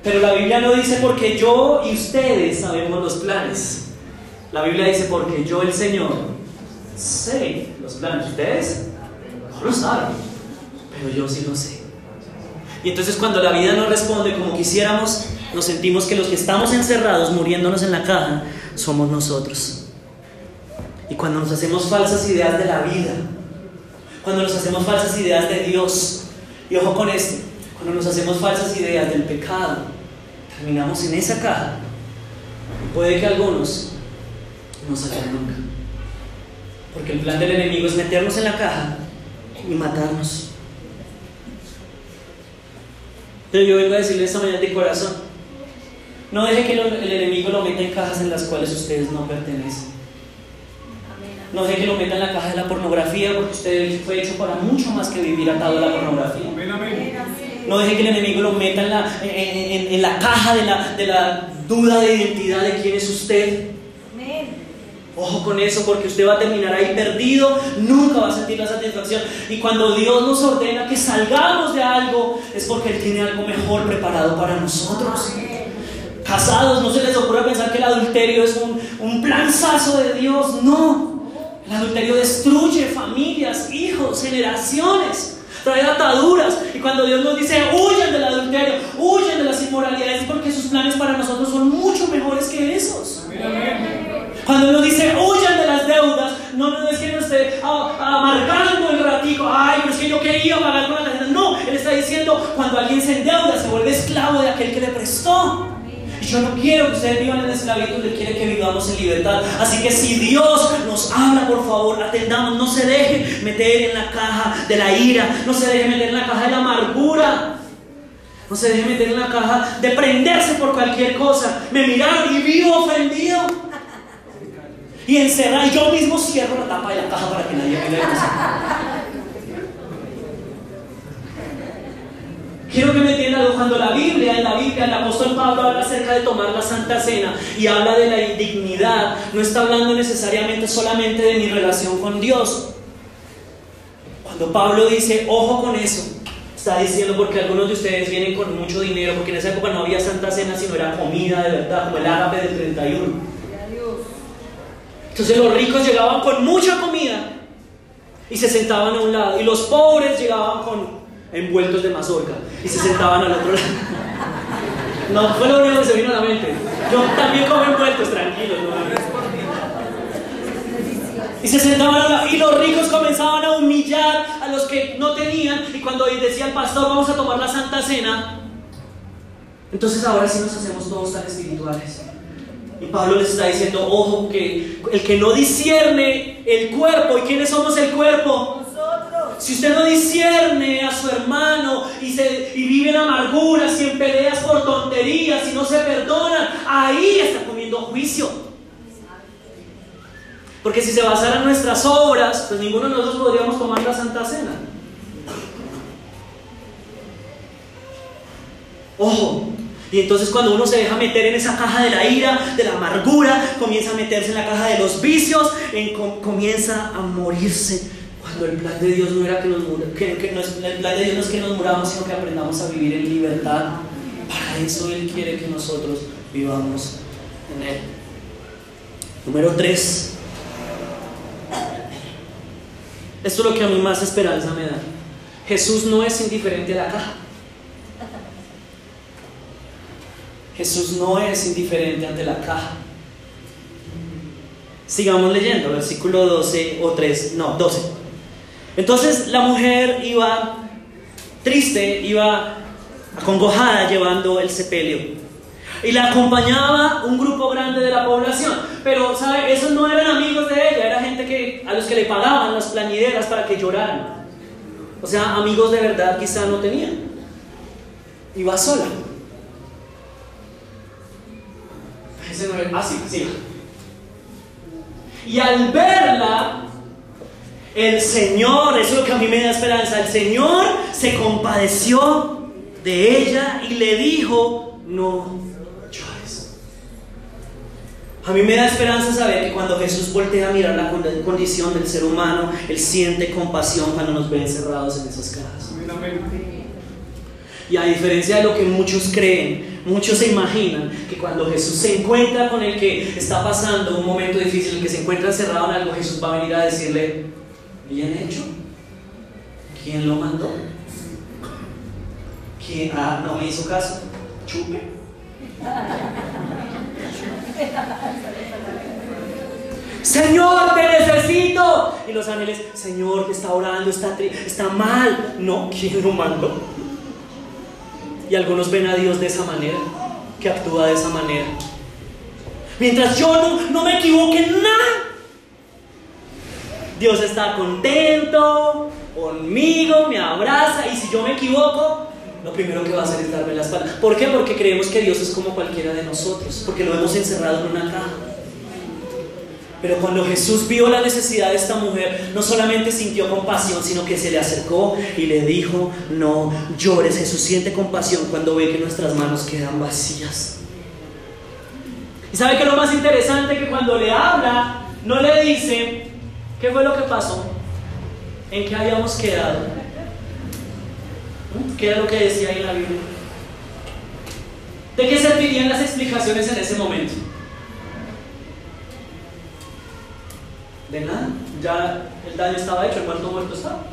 Pero la Biblia no dice porque yo y ustedes sabemos los planes. La Biblia dice porque yo, el Señor, sé los planes. Ustedes no lo saben, pero yo sí lo sé. Y entonces cuando la vida no responde como quisiéramos, nos sentimos que los que estamos encerrados, muriéndonos en la caja, somos nosotros. Y cuando nos hacemos falsas ideas de la vida, cuando nos hacemos falsas ideas de Dios. Y ojo con esto, cuando nos hacemos falsas ideas del pecado, terminamos en esa caja. Puede que algunos no salgan nunca. Porque el plan del enemigo es meternos en la caja y matarnos. Pero yo vengo a decirles esta mañana de corazón, no deje que el enemigo lo meta en cajas en las cuales ustedes no pertenecen. No deje que lo meta en la caja de la pornografía, porque usted fue hecho para mucho más que vivir atado a la pornografía. No deje que el enemigo lo meta en la, en, la caja de la, de la duda de identidad de quién es usted. Ojo con eso, porque usted va a terminar ahí perdido, nunca va a sentir la satisfacción. Y cuando Dios nos ordena que salgamos de algo, es porque Él tiene algo mejor preparado para nosotros. Casados, no se les ocurra pensar que el adulterio es un, un planzazo de Dios, no. El adulterio destruye familias, hijos, generaciones, trae ataduras. Y cuando Dios nos dice, huyan del adulterio, huyan de las inmoralidades, es porque sus planes para nosotros son mucho mejores que esos. Cuando nos dice, huyan de las deudas, no, no es que no esté amargando el ratico, ay, pero es que yo quería pagar con la tarjeta. No, Él está diciendo, cuando alguien se endeuda, se vuelve esclavo de aquel que le prestó. Yo no quiero que ustedes vivan en esclavitud, Él quiere que vivamos en libertad. Así que si Dios nos habla, por favor, atendamos, no se deje meter en la caja de la ira, no se deje meter en la caja de la amargura. No se deje meter en la caja de prenderse por cualquier cosa. Me miraron y vivo ofendido. Y encerrar, yo mismo cierro la tapa de la caja para que nadie me vea. Quiero que me entiendan cuando la Biblia, en la Biblia, el apóstol Pablo habla acerca de tomar la Santa Cena y habla de la indignidad, no está hablando necesariamente solamente de mi relación con Dios. Cuando Pablo dice, ojo con eso, está diciendo porque algunos de ustedes vienen con mucho dinero, porque en esa época no había Santa Cena, sino era comida de verdad, como el árabe del 31. Entonces los ricos llegaban con mucha comida y se sentaban a un lado, y los pobres llegaban con envueltos de mazorca y se sentaban al otro lado. No, fue lo único que se vino a la mente. Yo también como envueltos, tranquilos. Y se sentaban y los ricos comenzaban a humillar a los que no tenían. Y cuando decía el pastor, vamos a tomar la Santa Cena, entonces ahora sí nos hacemos todos tan espirituales. Y Pablo les está diciendo, ojo, que el que no discierne el cuerpo, ¿y quiénes somos el cuerpo? Si usted no discierne a su hermano y, se, y vive en amarguras y en peleas por tonterías y no se perdonan, ahí está comiendo juicio. Porque si se basaran nuestras obras, pues ninguno de nosotros podríamos tomar la Santa Cena. Ojo, y entonces cuando uno se deja meter en esa caja de la ira, de la amargura, comienza a meterse en la caja de los vicios, comienza a morirse. El plan de Dios no era que nos que, no es, el plan de Dios no es que nos muramos, sino que aprendamos a vivir en libertad. Para eso Él quiere que nosotros vivamos en Él. Número 3. Esto es lo que a mí más esperanza me da. Jesús no es indiferente a la caja. Jesús no es indiferente ante la caja. Sigamos leyendo, versículo 12 o 3, no, 12. Entonces la mujer iba triste, iba acongojada llevando el sepelio. Y la acompañaba un grupo grande de la población. Pero, ¿sabe? Esos no eran amigos de ella, era gente que, a los que le pagaban las plañideras para que lloraran. O sea, amigos de verdad quizá no tenían. Iba sola. Ah, sí, sí. Y al verla, el Señor, eso es lo que a mí me da esperanza, el Señor se compadeció de ella y le dijo, no llores. A mí me da esperanza saber que cuando Jesús voltea a mirar la condición del ser humano, Él siente compasión cuando nos ve encerrados en esas cajas. Y a diferencia de lo que muchos creen, muchos se imaginan que cuando Jesús se encuentra con el que está pasando un momento difícil, el que se encuentra encerrado en algo, Jesús va a venir a decirle, bien hecho, ¿quién lo mandó? ¿Quién? Ah, no me hizo caso, chupe. Señor, te necesito. Y los ángeles, Señor, que está orando, está, está mal. No, ¿quién lo mandó? Y algunos ven a Dios de esa manera, que actúa de esa manera. Mientras yo no, no me equivoque en nada, Dios está contento conmigo, me abraza y si yo me equivoco, lo primero que va a hacer es darme la espalda. ¿Por qué? Porque creemos que Dios es como cualquiera de nosotros, porque lo hemos encerrado en una caja. Pero cuando Jesús vio la necesidad de esta mujer, no solamente sintió compasión, sino que se le acercó y le dijo, no llores. Jesús siente compasión cuando ve que nuestras manos quedan vacías. Y sabe que lo más interesante que cuando le habla, no le dice, ¿qué fue lo que pasó? ¿En qué habíamos quedado? ¿Qué era lo que decía ahí en la Biblia? ¿De qué servirían las explicaciones en ese momento? De nada, ya el daño estaba hecho, el muerto muerto estaba.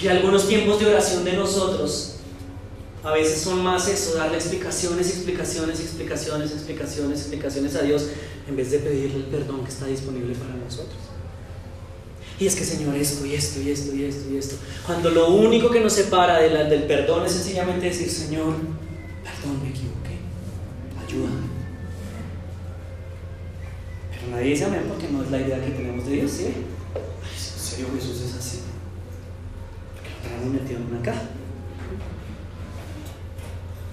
Y algunos tiempos de oración de nosotros a veces son más eso, darle explicaciones, explicaciones, explicaciones, explicaciones, explicaciones a Dios en vez de pedirle el perdón que está disponible para nosotros. Y es que Señor, esto y esto y esto y esto y esto. Cuando lo único que nos separa del perdón es sencillamente decir, Señor, perdón, me equivoqué, ayúdame. Nadie dice amén porque no es la idea que tenemos de Dios, ¿sí? Ay, ¿en serio Jesús es así? Porque lo tenemos metido en una caja.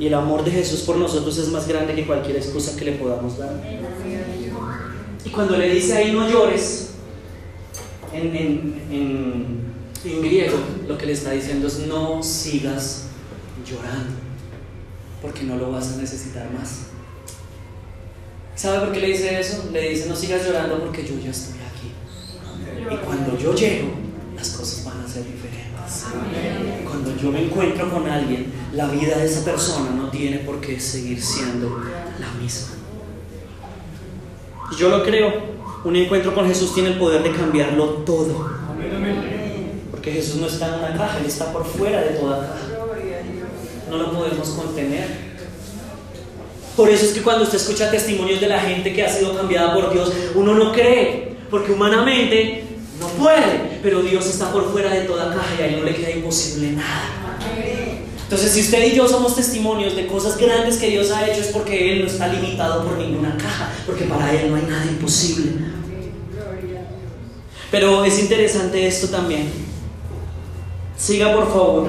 Y el amor de Jesús por nosotros es más grande que cualquier excusa que le podamos dar. Y cuando le dice ahí no llores, en, en, en, en griego lo que le está diciendo es no sigas llorando, porque no lo vas a necesitar más. ¿Sabe por qué le dice eso? Le dice, no sigas llorando porque yo ya estoy aquí. Y cuando yo llego, las cosas van a ser diferentes. Cuando yo me encuentro con alguien, la vida de esa persona no tiene por qué seguir siendo la misma. Yo lo creo. Un encuentro con Jesús tiene el poder de cambiarlo todo. Porque Jesús no está en una caja, Él está por fuera de toda caja. No lo podemos contener. Por eso es que cuando usted escucha testimonios de la gente que ha sido cambiada por Dios, uno no cree, porque humanamente no puede, pero Dios está por fuera de toda caja y a él no le queda imposible nada. Entonces, si usted y yo somos testimonios de cosas grandes que Dios ha hecho, es porque Él no está limitado por ninguna caja, porque para Él no hay nada imposible. Pero es interesante esto también. Siga por favor.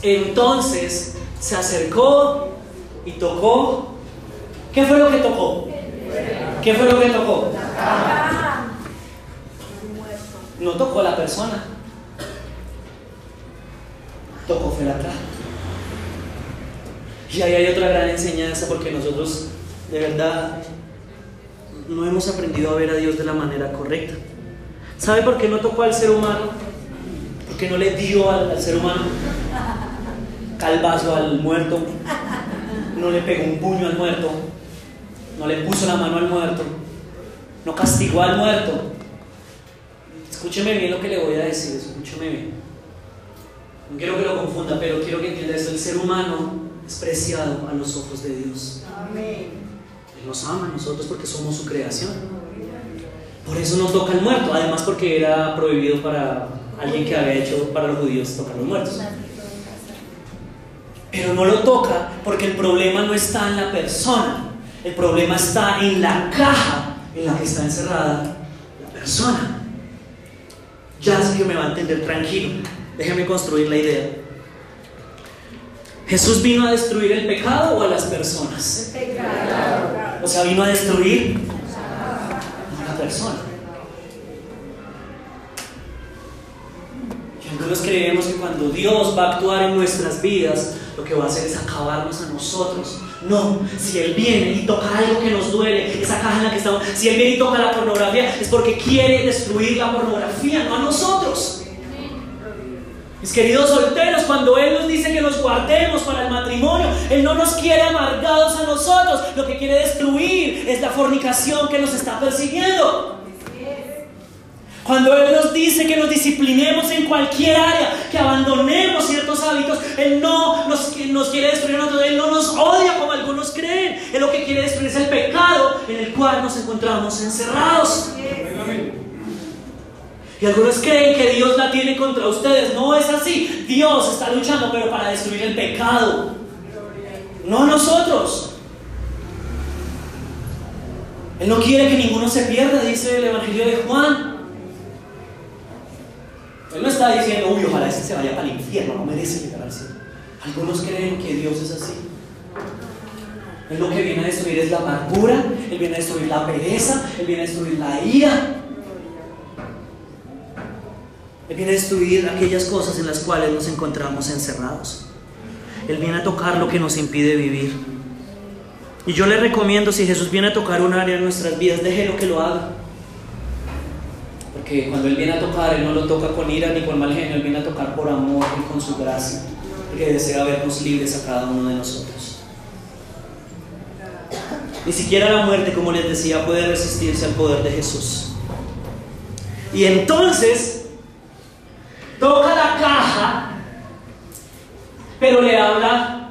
Entonces se acercó y tocó. ¿Qué fue lo que tocó? ¿Qué fue lo que tocó? No tocó a la persona. Tocó fue. Y ahí hay otra gran enseñanza porque nosotros de verdad no hemos aprendido a ver a Dios de la manera correcta. ¿Sabe por qué no tocó al ser humano? Porque no le dio al, ser humano calvazo al muerto, no le pegó un puño al muerto, no le puso la mano al muerto, no castigó al muerto. Escúcheme bien lo que le voy a decir, escúcheme bien. No quiero que lo confunda, pero quiero que entienda esto. El ser humano es preciado a los ojos de Dios. Amén. Él nos ama a nosotros porque somos su creación. Por eso no toca al muerto, además porque era prohibido para alguien que había hecho para los judíos tocar los muertos. Pero no lo toca porque el problema no está en la persona, el problema está en la caja en la que está encerrada la persona. Ya sé que me va a entender tranquilo, déjeme construir la idea. ¿Jesús vino a destruir el pecado o a las personas? El pecado. O sea, vino a destruir a la persona. Y algunos creemos que cuando Dios va a actuar en nuestras vidas, lo que va a hacer es acabarnos a nosotros. No, si Él viene y toca algo que nos duele, esa caja en la que estamos, si Él viene y toca la pornografía, es porque quiere destruir la pornografía, no a nosotros. Mis queridos solteros, cuando Él nos dice que nos guardemos para el matrimonio, Él no nos quiere amargados a nosotros. Lo que quiere destruir es la fornicación que nos está persiguiendo. Cuando Él nos dice que nos disciplinemos en cualquier área, que abandonemos ciertos hábitos, Él no nos, quiere destruir a nosotros, Él no nos odia como algunos creen. Él lo que quiere destruir es el pecado en el cual nos encontramos encerrados. Y algunos creen que Dios la tiene contra ustedes. No es así. Dios está luchando, pero para destruir el pecado. No nosotros. Él no quiere que ninguno se pierda, dice el Evangelio de Juan. Él no está diciendo, uy, ojalá ese se vaya para el infierno, no merece llegar al cielo. Algunos creen que Dios es así. Él lo que viene a destruir es la amargura, Él viene a destruir la pereza, Él viene a destruir la ira. Él viene a destruir aquellas cosas en las cuales nos encontramos encerrados. Él viene a tocar lo que nos impide vivir. Y yo le recomiendo, si Jesús viene a tocar un área en nuestras vidas, déjelo que lo haga. Porque cuando Él viene a tocar, Él no lo toca con ira ni con mal genio, Él viene a tocar por amor y con su gracia. Porque desea vernos libres a cada uno de nosotros. Ni siquiera la muerte, como les decía, puede resistirse al poder de Jesús. Y entonces toca la caja, pero le habla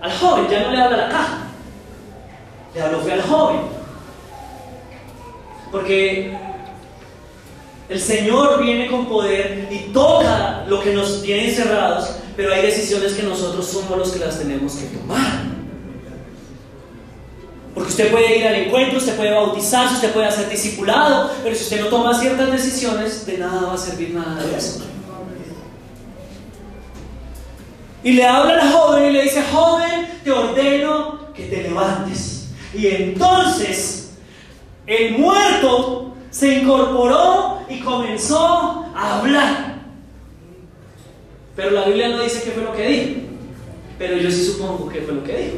al joven, ya no le habla la caja, le habló fue al joven. Porque el Señor viene con poder y toca lo que nos tiene encerrados, pero hay decisiones que nosotros somos los que las tenemos que tomar. Porque usted puede ir al encuentro, usted puede bautizarse, usted puede hacer discipulado, pero si usted no toma ciertas decisiones, de nada va a servir nada de eso. Y le habla al joven y le dice, joven, te ordeno que te levantes. Y entonces el muerto se incorporó y comenzó a hablar. Pero la Biblia no dice qué fue lo que dijo. Pero yo sí supongo que fue lo que dijo.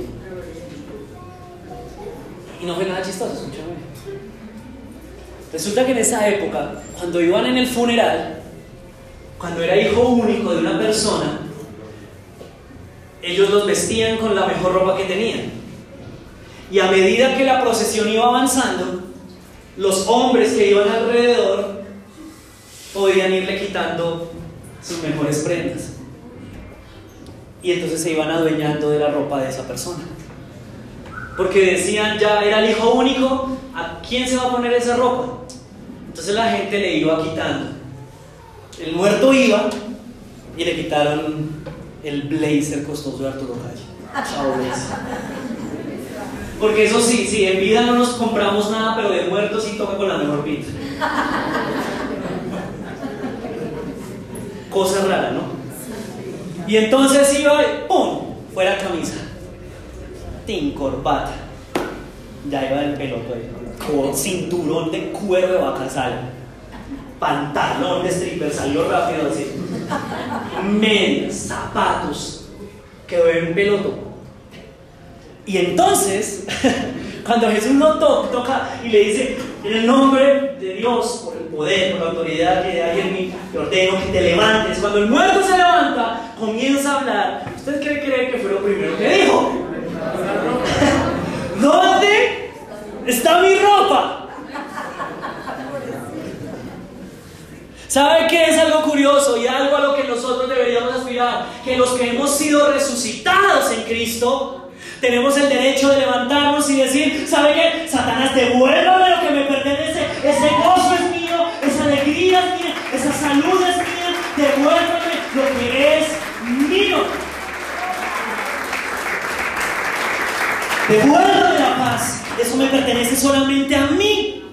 Y no fue nada chistoso, escúchame. Resulta que en esa época, cuando iban en el funeral, cuando era hijo único de una persona, ellos los vestían con la mejor ropa que tenían. Y a medida que la procesión iba avanzando, los hombres que iban alrededor podían irle quitando sus mejores prendas. Y entonces se iban adueñando de la ropa de esa persona. Porque decían, ya era el hijo único, ¿a quién se va a poner esa ropa? Entonces la gente le iba quitando. El muerto iba y le quitaron el blazer costoso de Arturo Calle. Porque eso sí, sí, en vida no nos compramos nada, pero de muertos sí toca con la mejor pinta. Cosa rara, ¿no? Y entonces iba ¡pum! Fuera camisa. Tin, corbata. Ya iba el peloto ahí. Con cinturón de cuero de vaca sal. Pantalón de stripper, salió rápido así. Medias, zapatos. Quedó en peloto. Y entonces, cuando Jesús lo to- toca y le dice, en el nombre de Dios, por el poder, por la autoridad que hay en mí, te ordeno que te levantes. Cuando el muerto se levanta, comienza a hablar. ¿Usted cree creer que fue lo primero que dijo? ¿Dónde está mi ropa? ¿Sabe qué es algo curioso y algo a lo que nosotros deberíamos aspirar? Que los que hemos sido resucitados en Cristo, tenemos el derecho de levantarnos y decir, ¿sabe qué? Satanás, devuélvame lo que me pertenece, ese gozo es mío, esa alegría es mía, esa salud es mía, devuélvame lo que es mío. Devuélvame la paz, eso me pertenece solamente a mí.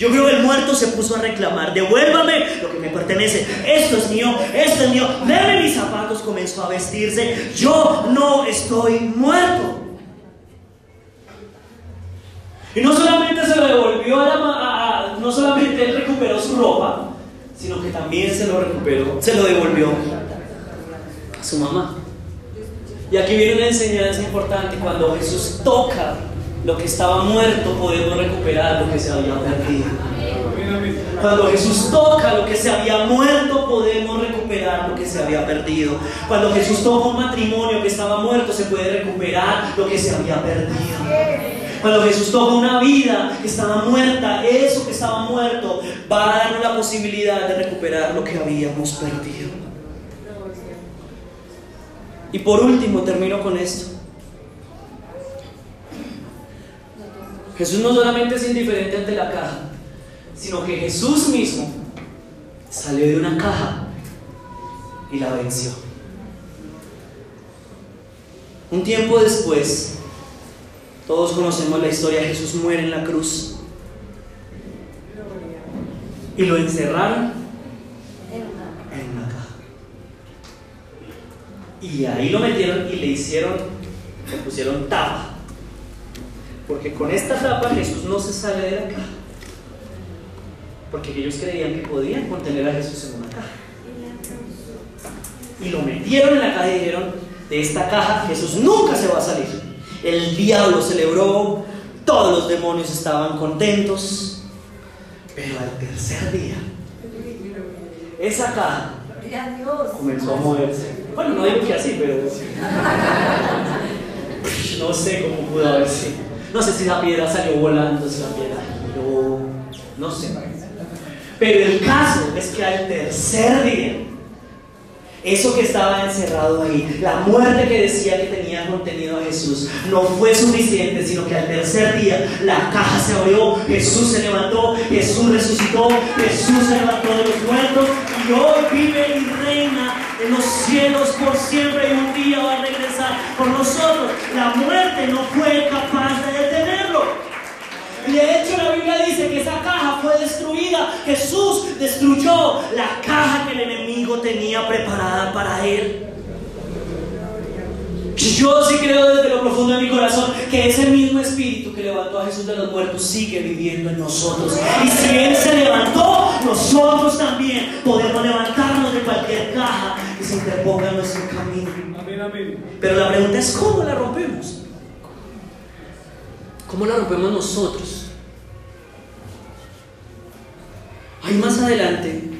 Yo creo que el muerto se puso a reclamar, devuélvame lo que me pertenece, esto es mío, esto es mío, deme mis zapatos, comenzó a vestirse, yo no estoy muerto. Y no solamente se lo devolvió a la a- no solamente él recuperó su ropa, sino que también se lo recuperó, se lo devolvió a su mamá. Y aquí viene una enseñanza importante, cuando Jesús toca lo que estaba muerto, podemos recuperar lo que se había perdido. Cuando Jesús toca lo que se había muerto, podemos recuperar lo que se había perdido. Cuando Jesús toca un matrimonio que estaba muerto, se puede recuperar lo que se había perdido. Cuando Jesús toca una vida que estaba muerta, eso que estaba muerto va a darnos la posibilidad de recuperar lo que habíamos perdido. Y por último, termino con esto. Jesús no solamente es indiferente ante la caja, sino que Jesús mismo salió de una caja y la venció. Un tiempo después, todos conocemos la historia, Jesús muere en la cruz y lo encerraron en una caja. Y ahí lo metieron y le hicieron, le pusieron tapa. Porque con esta tapa Jesús no se sale de la caja. Porque ellos creían que podían contener a Jesús en una caja. Y lo metieron en la caja y dijeron, de esta caja Jesús nunca se va a salir. El diablo celebró, todos los demonios estaban contentos. Pero al tercer día, esa caja comenzó a moverse. Bueno, no digo que así, pero no sé cómo pudo haber sido. No sé si la piedra salió volando, si la piedra no sé. Pero el caso es que al tercer día, eso que estaba encerrado ahí, la muerte que decía que tenía contenido a Jesús, no fue suficiente, sino que al tercer día la caja se abrió, Jesús se levantó, Jesús resucitó, Jesús se levantó de los muertos y hoy vive y reina en los cielos por siempre y un día va a regresar por nosotros. La muerte no fue capaz de detenerlo. Y de hecho la Biblia dice que esa caja fue destruida. Jesús destruyó la caja que el enemigo tenía preparada para él. Yo sí creo desde lo profundo de mi corazón que ese mismo espíritu que levantó a Jesús de los muertos sigue viviendo en nosotros. Y si Él se levantó, nosotros también podemos levantarnos de cualquier caja que se interponga en nuestro camino. Pero la pregunta es cómo la rompemos. ¿Cómo la rompemos nosotros? Ahí más adelante,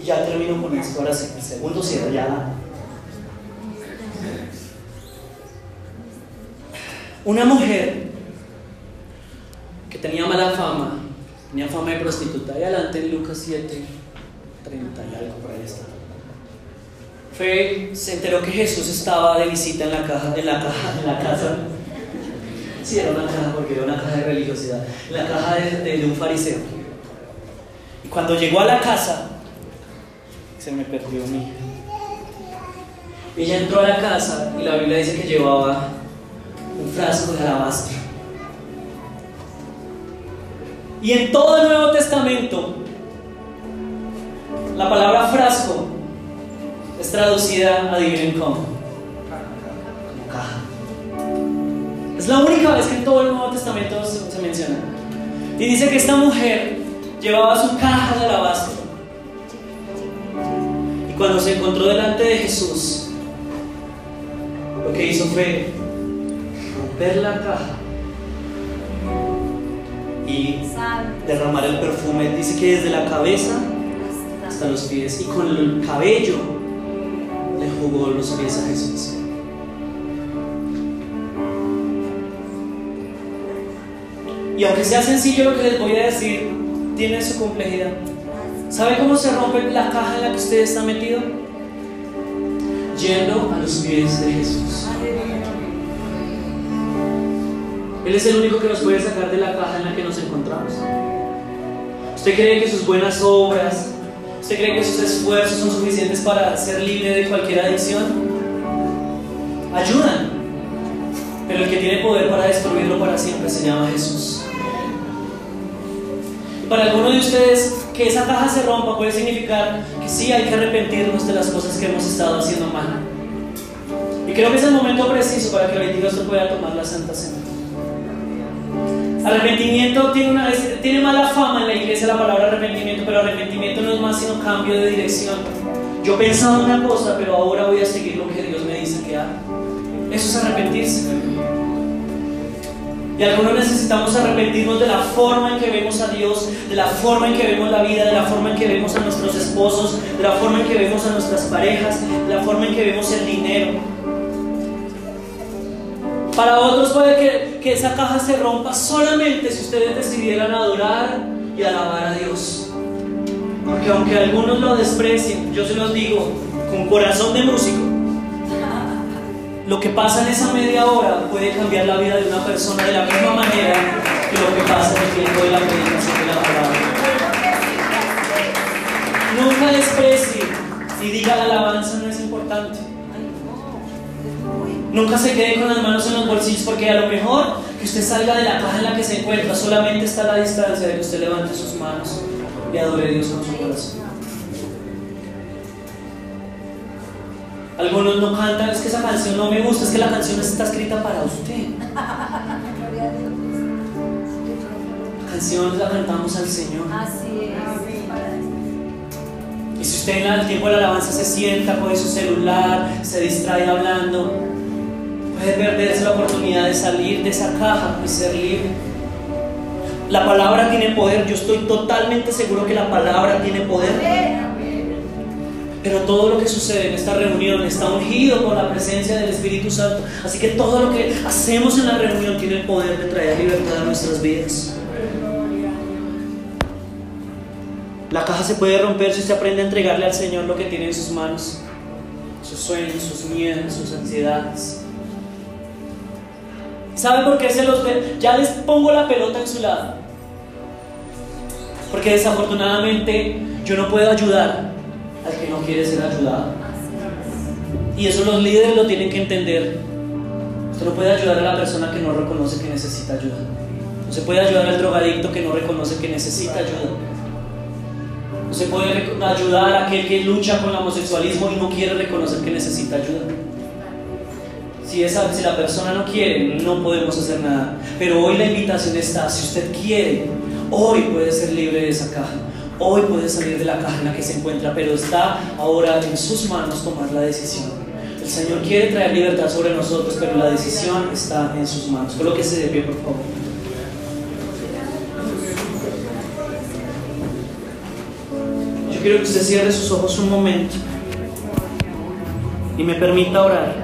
y ya termino con esto, ahora sí, el segundo cierre ya. Una mujer que tenía mala fama, tenía fama de prostituta, y adelante en Lucas 7, 30 y algo por ahí está. Fue, se enteró que Jesús estaba de visita en la caja, en la caja, en la casa. Sí, era una caja porque era una caja de religiosidad. La caja de un fariseo. Y cuando llegó a la casa, se me perdió mi hija. Ella entró a la casa y la Biblia dice que llevaba un frasco de alabastro. Y en todo el Nuevo Testamento, la palabra frasco es traducida, adivinen cómo, como caja. Es la única vez que en todo el Nuevo Testamento se, se menciona. Y dice que esta mujer llevaba su caja de alabastro. Y cuando se encontró delante de Jesús, lo que hizo fue romper la caja y derramar el perfume. Dice que desde la cabeza hasta los pies y con el cabello le jugó los pies a Jesús. Y aunque sea sencillo lo que les voy a decir, tiene su complejidad. ¿Sabe cómo se rompe la caja en la que usted está metido? Yendo a los pies de Jesús. Él es el único que nos puede sacar de la caja en la que nos encontramos. ¿Usted cree que sus buenas obras, usted cree que sus esfuerzos son suficientes para ser libre de cualquier adicción? Ayudan. Pero el que tiene poder para destruirlo para siempre se llama Jesús. Para algunos de ustedes, que esa caja se rompa puede significar que sí hay que arrepentirnos de las cosas que hemos estado haciendo mal. Y creo que es el momento preciso para que día usted pueda tomar la Santa Cena. Arrepentimiento tiene, una, tiene mala fama en la iglesia la palabra arrepentimiento, pero arrepentimiento no es más sino cambio de dirección. Yo pensaba una cosa, pero ahora voy a seguir lo que Dios me dice que haga. Eso es arrepentirse. Y algunos necesitamos arrepentirnos de la forma en que vemos a Dios, de la forma en que vemos la vida, de la forma en que vemos a nuestros esposos, de la forma en que vemos a nuestras parejas, de la forma en que vemos el dinero. Para otros puede que, que esa caja se rompa solamente si ustedes decidieran adorar y alabar a Dios. Porque aunque algunos lo desprecien, yo se los digo con corazón de músico, lo que pasa en esa media hora puede cambiar la vida de una persona de la misma manera que lo que pasa en el tiempo de la predicación de la palabra. Nunca desprecie y diga la alabanza no es importante. Nunca se quede con las manos en los bolsillos porque a lo mejor que usted salga de la caja en la que se encuentra solamente está a la distancia de que usted levante sus manos y adore a Dios con su corazón. Algunos no cantan, es que esa canción no me gusta, es que la canción está escrita para usted. La canción la cantamos al Señor. Así es. Y si usted en el tiempo de la alabanza se sienta, coge su celular, se distrae hablando, puede perderse la oportunidad de salir de esa caja y ser libre. La palabra tiene poder, yo estoy totalmente seguro que la palabra tiene poder. Pero todo lo que sucede en esta reunión está ungido por la presencia del Espíritu Santo. Así que todo lo que hacemos en la reunión tiene el poder de traer libertad a nuestras vidas. La caja se puede romper si usted aprende a entregarle al Señor lo que tiene en sus manos. Sus sueños, sus miedos, sus ansiedades. ¿Sabe por qué se los ve? Ya les pongo la pelota en su lado. Porque desafortunadamente yo no puedo ayudar al que no quiere ser ayudado. Y eso los líderes lo tienen que entender. Usted no puede ayudar a la persona que no reconoce que necesita ayuda. No se puede ayudar al drogadicto que no reconoce que necesita ayuda. No se puede ayudar a aquel que lucha con el homosexualismo y no quiere reconocer que necesita ayuda. Si, la persona no quiere, no podemos hacer nada. Pero hoy la invitación está, si usted quiere, hoy puede ser libre de esa caja. Hoy puede salir de la caja en la que se encuentra, pero está ahora en sus manos tomar la decisión. El Señor quiere traer libertad sobre nosotros, pero la decisión está en sus manos. Colóquese de pie, por favor. Yo quiero que usted cierre sus ojos un momento y me permita orar.